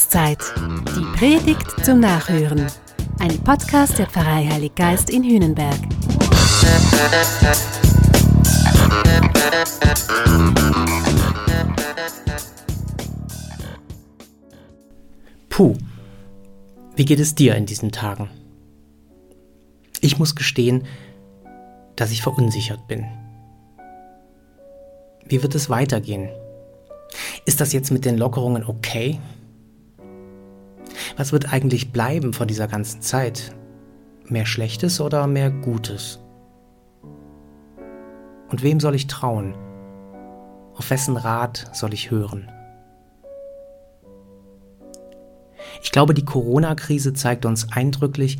Adventszeit. Die Predigt zum Nachhören. Ein Podcast der Pfarrei Heilig Geist in Hühnenberg. Puh, wie geht es dir in diesen Tagen? Ich muss gestehen, dass ich verunsichert bin. Wie wird es weitergehen? Ist das jetzt mit den Lockerungen okay? Was wird eigentlich bleiben von dieser ganzen Zeit? Mehr Schlechtes oder mehr Gutes? Und wem soll ich trauen? Auf wessen Rat soll ich hören? Ich glaube, die Corona-Krise zeigt uns eindrücklich,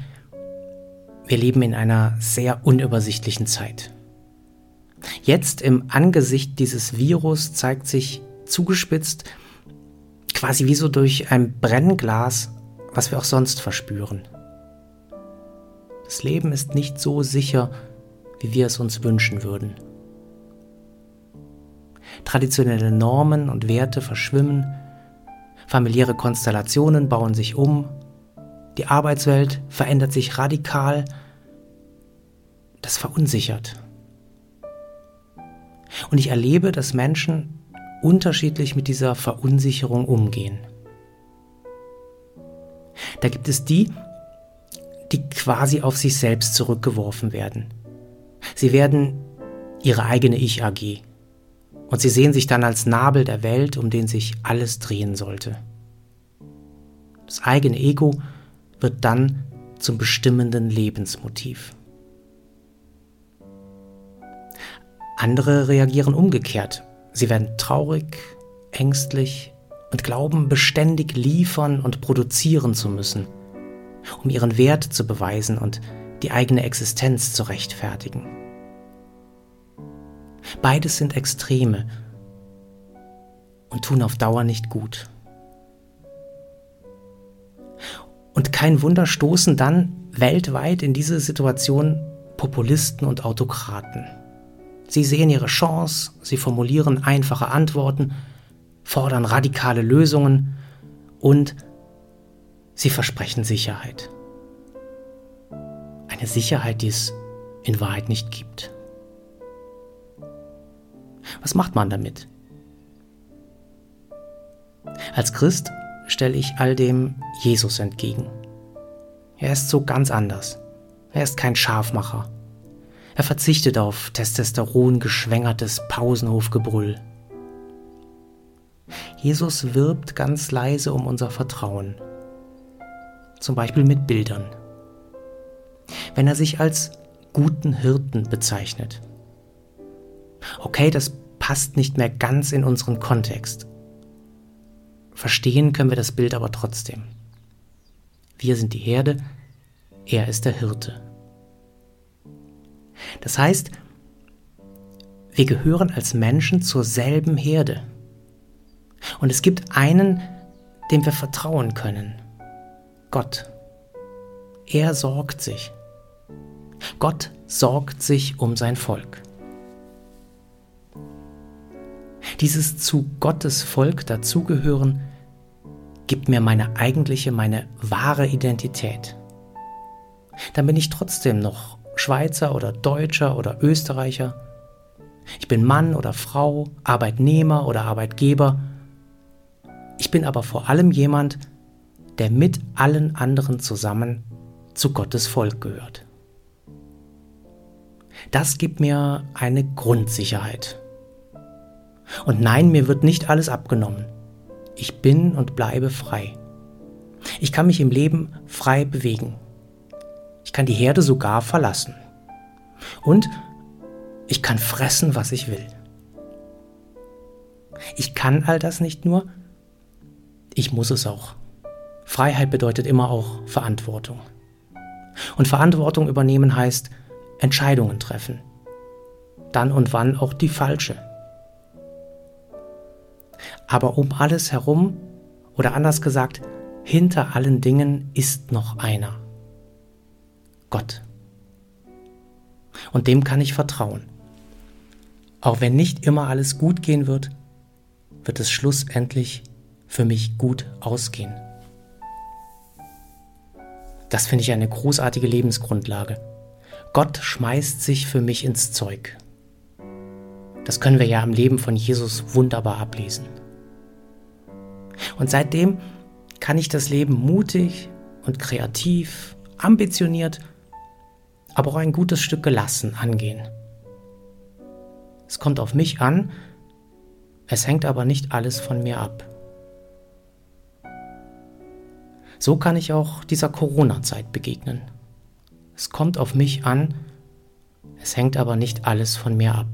wir leben in einer sehr unübersichtlichen Zeit. Jetzt im Angesicht dieses Virus zeigt sich zugespitzt, quasi wie so durch ein Brennglas, was wir auch sonst verspüren. Das Leben ist nicht so sicher, wie wir es uns wünschen würden. Traditionelle Normen und Werte verschwimmen, familiäre Konstellationen bauen sich um, die Arbeitswelt verändert sich radikal, das verunsichert. Und ich erlebe, dass Menschen unterschiedlich mit dieser Verunsicherung umgehen. Da gibt es die, die quasi auf sich selbst zurückgeworfen werden. Sie werden ihre eigene Ich-AG. Und sie sehen sich dann als Nabel der Welt, um den sich alles drehen sollte. Das eigene Ego wird dann zum bestimmenden Lebensmotiv. Andere reagieren umgekehrt Sie werden traurig, ängstlich und glauben beständig liefern und produzieren zu müssen, um ihren Wert zu beweisen und die eigene Existenz zu rechtfertigen. Beides sind Extreme und tun auf Dauer nicht gut. Und kein Wunder stoßen dann weltweit in diese Situation Populisten und Autokraten. Sie sehen ihre Chance, sie formulieren einfache Antworten, fordern radikale Lösungen und sie versprechen Sicherheit. Eine Sicherheit, die es in Wahrheit nicht gibt. Was macht man damit? Als Christ stelle ich all dem Jesus entgegen. Er ist so ganz anders. Er ist kein Schafmacher. Er verzichtet auf Testosteron geschwängertes Pausenhofgebrüll. Jesus wirbt ganz leise um unser Vertrauen. Zum Beispiel mit Bildern. Wenn er sich als guten Hirten bezeichnet. Okay, das passt nicht mehr ganz in unseren Kontext. Verstehen können wir das Bild aber trotzdem. Wir sind die Herde, er ist der Hirte. Das heißt, wir gehören als Menschen zur selben Herde. Und es gibt einen, dem wir vertrauen können. Gott. Er sorgt sich. Gott sorgt sich um sein Volk. Dieses zu Gottes Volk dazugehören gibt mir meine eigentliche, meine wahre Identität. Dann bin ich trotzdem noch Schweizer oder Deutscher oder Österreicher. Ich bin Mann oder Frau, Arbeitnehmer oder Arbeitgeber. Ich bin aber vor allem jemand, der mit allen anderen zusammen zu Gottes Volk gehört. Das gibt mir eine Grundsicherheit. Und nein, mir wird nicht alles abgenommen. Ich bin und bleibe frei. Ich kann mich im Leben frei bewegen. Ich kann die Herde sogar verlassen. Und ich kann fressen, was ich will. Ich kann all das nicht nur, ich muss es auch. Freiheit bedeutet immer auch Verantwortung. Und Verantwortung übernehmen heißt Entscheidungen treffen. Dann und wann auch die falsche. Aber um alles herum, oder anders gesagt, hinter allen Dingen ist noch einer. Gott. Und dem kann ich vertrauen. Auch wenn nicht immer alles gut gehen wird, wird es schlussendlich für mich gut ausgehen. Das finde ich eine großartige Lebensgrundlage. Gott schmeißt sich für mich ins Zeug. Das können wir ja am Leben von Jesus wunderbar ablesen. Und seitdem kann ich das Leben mutig und kreativ, ambitioniert, aber auch ein gutes Stück gelassen angehen. Es kommt auf mich an, es hängt aber nicht alles von mir ab. So kann ich auch dieser Corona-Zeit begegnen. Es kommt auf mich an, es hängt aber nicht alles von mir ab.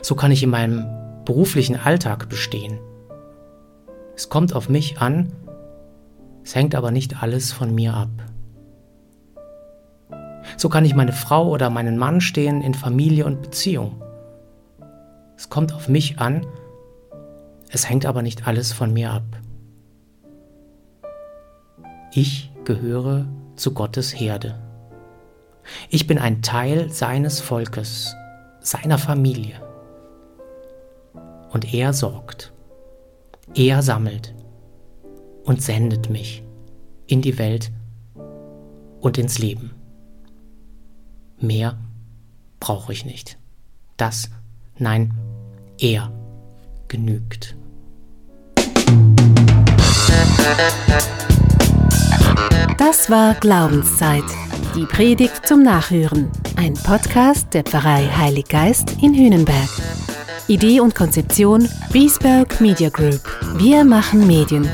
So kann ich in meinem beruflichen Alltag bestehen. Es kommt auf mich an, es hängt aber nicht alles von mir ab. So kann ich meine Frau oder meinen Mann stehen in Familie und Beziehung. Es kommt auf mich an, es hängt aber nicht alles von mir ab. Ich gehöre zu Gottes Herde. Ich bin ein Teil seines Volkes, seiner Familie. Und er sorgt. Er sammelt und sendet mich in die Welt und ins Leben. Mehr brauche ich nicht. Das, nein, er genügt. Das war Glaubenszeit. Die Predigt zum Nachhören. Ein Podcast der Pfarrei Heilig Geist in Hühnenberg. Idee und Konzeption Biesberg Media Group. Wir machen Medien.